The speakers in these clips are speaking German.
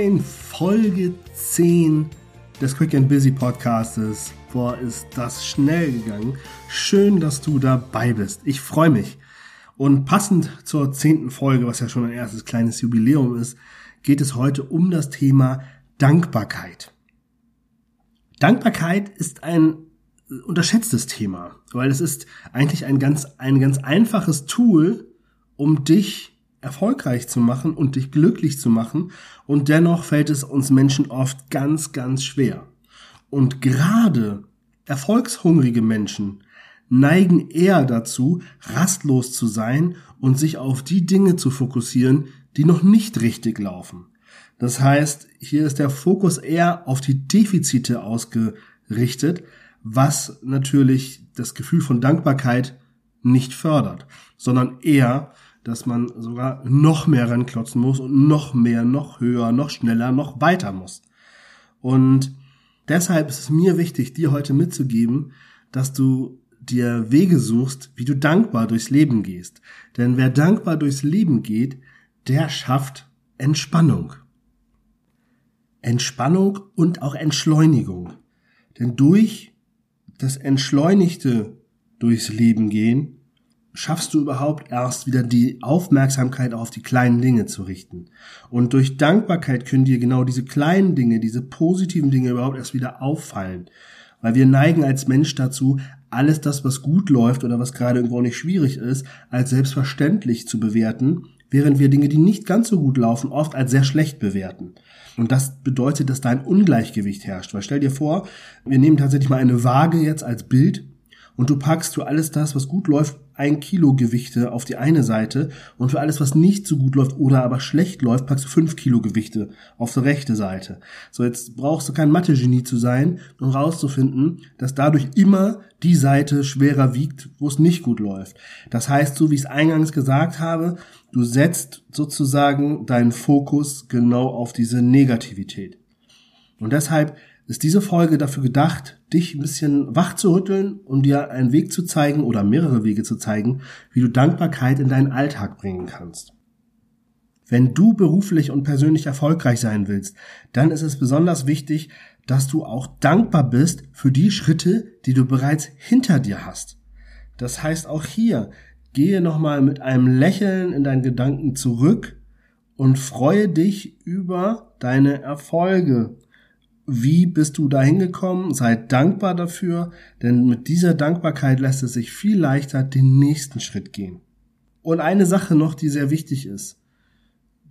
moin, Folge 10 des Quick and Busy Podcastes. Boah, ist das schnell gegangen. Schön, dass du dabei bist. Ich freue mich. Und passend zur zehnten Folge, was ja schon ein erstes kleines Jubiläum ist, geht es heute um das Thema Dankbarkeit. Dankbarkeit ist ein unterschätztes Thema, weil es ist eigentlich ein ganz, ein ganz einfaches Tool, um dich erfolgreich zu machen und dich glücklich zu machen. Und dennoch fällt es uns Menschen oft ganz, ganz schwer. Und gerade erfolgshungrige Menschen neigen eher dazu, rastlos zu sein und sich auf die Dinge zu fokussieren, die noch nicht richtig laufen. Das heißt, hier ist der Fokus eher auf die Defizite ausgerichtet, was natürlich das Gefühl von Dankbarkeit nicht fördert, sondern eher dass man sogar noch mehr ranklotzen muss und noch mehr, noch höher, noch schneller, noch weiter muss. Und deshalb ist es mir wichtig, dir heute mitzugeben, dass du dir Wege suchst, wie du dankbar durchs Leben gehst. Denn wer dankbar durchs Leben geht, der schafft Entspannung. Entspannung und auch Entschleunigung. Denn durch das entschleunigte durchs Leben gehen schaffst du überhaupt erst wieder die Aufmerksamkeit auf die kleinen Dinge zu richten. Und durch Dankbarkeit können dir genau diese kleinen Dinge, diese positiven Dinge überhaupt erst wieder auffallen. Weil wir neigen als Mensch dazu, alles das, was gut läuft oder was gerade irgendwo nicht schwierig ist, als selbstverständlich zu bewerten, während wir Dinge, die nicht ganz so gut laufen, oft als sehr schlecht bewerten. Und das bedeutet, dass da ein Ungleichgewicht herrscht. Weil stell dir vor, wir nehmen tatsächlich mal eine Waage jetzt als Bild und du packst für alles das, was gut läuft, ein Kilo Gewichte auf die eine Seite und für alles, was nicht so gut läuft oder aber schlecht läuft, packst du fünf Kilo Gewichte auf die rechte Seite. So, jetzt brauchst du kein Mathe-Genie zu sein, um rauszufinden, dass dadurch immer die Seite schwerer wiegt, wo es nicht gut läuft. Das heißt, so wie ich es eingangs gesagt habe, du setzt sozusagen deinen Fokus genau auf diese Negativität. Und deshalb ist diese Folge dafür gedacht, dich ein bisschen wach zu rütteln und dir einen Weg zu zeigen oder mehrere Wege zu zeigen, wie du Dankbarkeit in deinen Alltag bringen kannst. Wenn du beruflich und persönlich erfolgreich sein willst, dann ist es besonders wichtig, dass du auch dankbar bist für die Schritte, die du bereits hinter dir hast. Das heißt auch hier, gehe nochmal mit einem Lächeln in deinen Gedanken zurück und freue dich über deine Erfolge, wie bist du da hingekommen? Sei dankbar dafür, denn mit dieser Dankbarkeit lässt es sich viel leichter den nächsten Schritt gehen. Und eine Sache noch, die sehr wichtig ist.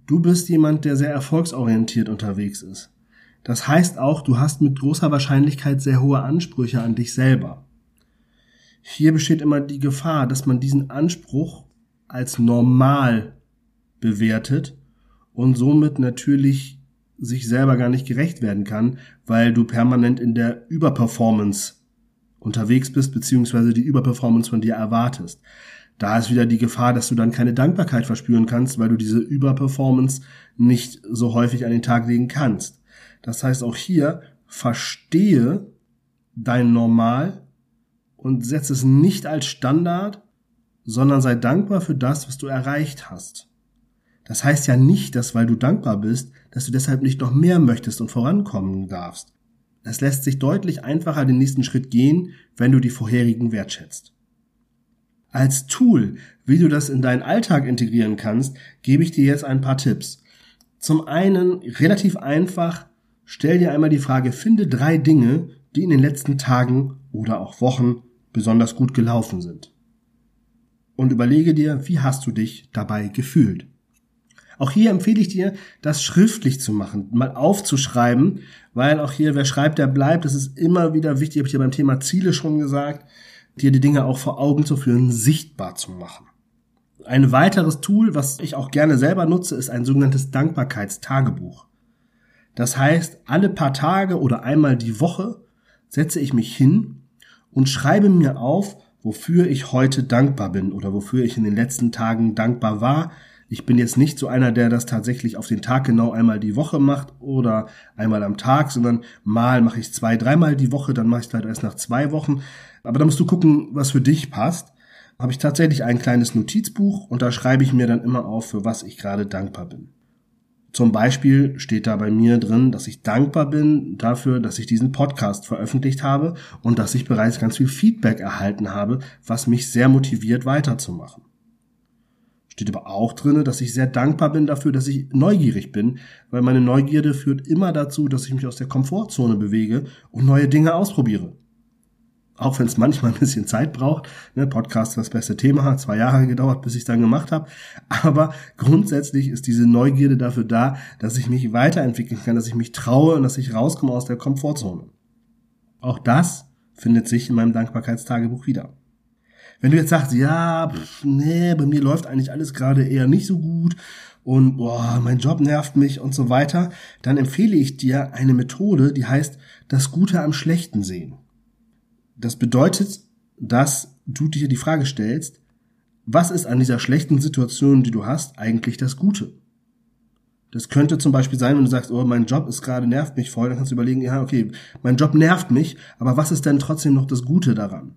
Du bist jemand, der sehr erfolgsorientiert unterwegs ist. Das heißt auch, du hast mit großer Wahrscheinlichkeit sehr hohe Ansprüche an dich selber. Hier besteht immer die Gefahr, dass man diesen Anspruch als normal bewertet und somit natürlich sich selber gar nicht gerecht werden kann, weil du permanent in der Überperformance unterwegs bist, beziehungsweise die Überperformance von dir erwartest. Da ist wieder die Gefahr, dass du dann keine Dankbarkeit verspüren kannst, weil du diese Überperformance nicht so häufig an den Tag legen kannst. Das heißt auch hier, verstehe dein Normal und setze es nicht als Standard, sondern sei dankbar für das, was du erreicht hast. Das heißt ja nicht, dass weil du dankbar bist, dass du deshalb nicht noch mehr möchtest und vorankommen darfst. Es lässt sich deutlich einfacher den nächsten Schritt gehen, wenn du die vorherigen wertschätzt. Als Tool, wie du das in deinen Alltag integrieren kannst, gebe ich dir jetzt ein paar Tipps. Zum einen relativ einfach, stell dir einmal die Frage, finde drei Dinge, die in den letzten Tagen oder auch Wochen besonders gut gelaufen sind. Und überlege dir, wie hast du dich dabei gefühlt? Auch hier empfehle ich dir, das schriftlich zu machen, mal aufzuschreiben, weil auch hier, wer schreibt, der bleibt. Das ist immer wieder wichtig, habe ich ja beim Thema Ziele schon gesagt, dir die Dinge auch vor Augen zu führen, sichtbar zu machen. Ein weiteres Tool, was ich auch gerne selber nutze, ist ein sogenanntes Dankbarkeitstagebuch. Das heißt, alle paar Tage oder einmal die Woche setze ich mich hin und schreibe mir auf, wofür ich heute dankbar bin oder wofür ich in den letzten Tagen dankbar war, ich bin jetzt nicht so einer, der das tatsächlich auf den Tag genau einmal die Woche macht oder einmal am Tag, sondern mal mache ich zwei, dreimal die Woche, dann mache ich es halt erst nach zwei Wochen. Aber da musst du gucken, was für dich passt. Habe ich tatsächlich ein kleines Notizbuch und da schreibe ich mir dann immer auf, für was ich gerade dankbar bin. Zum Beispiel steht da bei mir drin, dass ich dankbar bin dafür, dass ich diesen Podcast veröffentlicht habe und dass ich bereits ganz viel Feedback erhalten habe, was mich sehr motiviert weiterzumachen. Steht aber auch drin, dass ich sehr dankbar bin dafür, dass ich neugierig bin, weil meine Neugierde führt immer dazu, dass ich mich aus der Komfortzone bewege und neue Dinge ausprobiere auch wenn es manchmal ein bisschen Zeit braucht. Ne, Podcast das beste Thema, hat zwei Jahre gedauert, bis ich es dann gemacht habe. Aber grundsätzlich ist diese Neugierde dafür da, dass ich mich weiterentwickeln kann, dass ich mich traue und dass ich rauskomme aus der Komfortzone. Auch das findet sich in meinem Dankbarkeitstagebuch wieder. Wenn du jetzt sagst, ja, pff, nee, bei mir läuft eigentlich alles gerade eher nicht so gut und boah, mein Job nervt mich und so weiter, dann empfehle ich dir eine Methode, die heißt das Gute am Schlechten sehen. Das bedeutet, dass du dir die Frage stellst, was ist an dieser schlechten Situation, die du hast, eigentlich das Gute? Das könnte zum Beispiel sein, wenn du sagst, oh, mein Job ist gerade, nervt mich voll, dann kannst du überlegen, ja, okay, mein Job nervt mich, aber was ist denn trotzdem noch das Gute daran?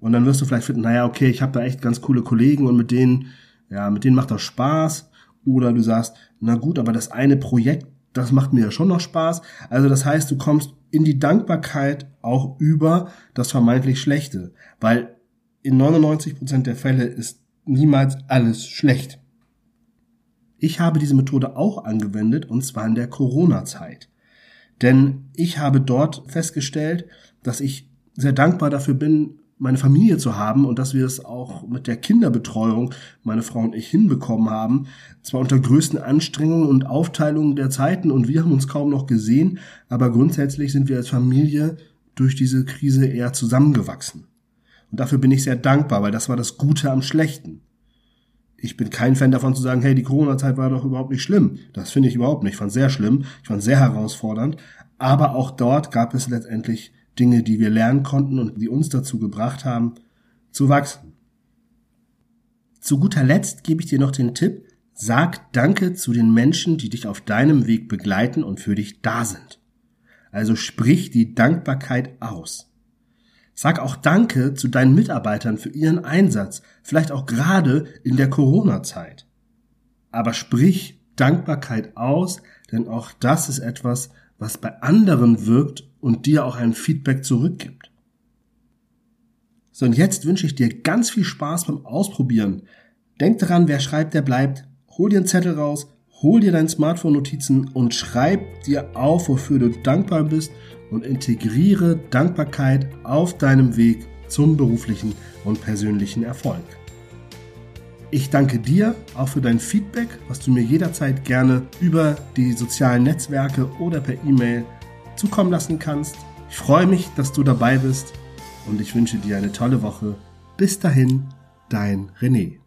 Und dann wirst du vielleicht finden, naja, okay, ich habe da echt ganz coole Kollegen und mit denen, ja, mit denen macht das Spaß. Oder du sagst, na gut, aber das eine Projekt, das macht mir ja schon noch Spaß. Also das heißt, du kommst in die Dankbarkeit auch über das vermeintlich Schlechte, weil in 99 Prozent der Fälle ist niemals alles schlecht. Ich habe diese Methode auch angewendet und zwar in der Corona-Zeit. Denn ich habe dort festgestellt, dass ich sehr dankbar dafür bin, meine Familie zu haben und dass wir es auch mit der Kinderbetreuung, meine Frau und ich, hinbekommen haben. Zwar unter größten Anstrengungen und Aufteilungen der Zeiten und wir haben uns kaum noch gesehen, aber grundsätzlich sind wir als Familie durch diese Krise eher zusammengewachsen. Und dafür bin ich sehr dankbar, weil das war das Gute am Schlechten. Ich bin kein Fan davon zu sagen, hey, die Corona-Zeit war doch überhaupt nicht schlimm. Das finde ich überhaupt nicht. Ich fand sehr schlimm. Ich fand sehr herausfordernd. Aber auch dort gab es letztendlich Dinge, die wir lernen konnten und die uns dazu gebracht haben, zu wachsen. Zu guter Letzt gebe ich dir noch den Tipp, sag Danke zu den Menschen, die dich auf deinem Weg begleiten und für dich da sind. Also sprich die Dankbarkeit aus. Sag auch Danke zu deinen Mitarbeitern für ihren Einsatz, vielleicht auch gerade in der Corona-Zeit. Aber sprich Dankbarkeit aus, denn auch das ist etwas, was bei anderen wirkt und dir auch ein Feedback zurückgibt. So, und jetzt wünsche ich dir ganz viel Spaß beim Ausprobieren. Denk daran, wer schreibt, der bleibt. Hol dir einen Zettel raus, hol dir dein Smartphone-Notizen und schreib dir auf, wofür du dankbar bist und integriere Dankbarkeit auf deinem Weg zum beruflichen und persönlichen Erfolg. Ich danke dir auch für dein Feedback, was du mir jederzeit gerne über die sozialen Netzwerke oder per E-Mail zukommen lassen kannst. Ich freue mich, dass du dabei bist und ich wünsche dir eine tolle Woche. Bis dahin, dein René.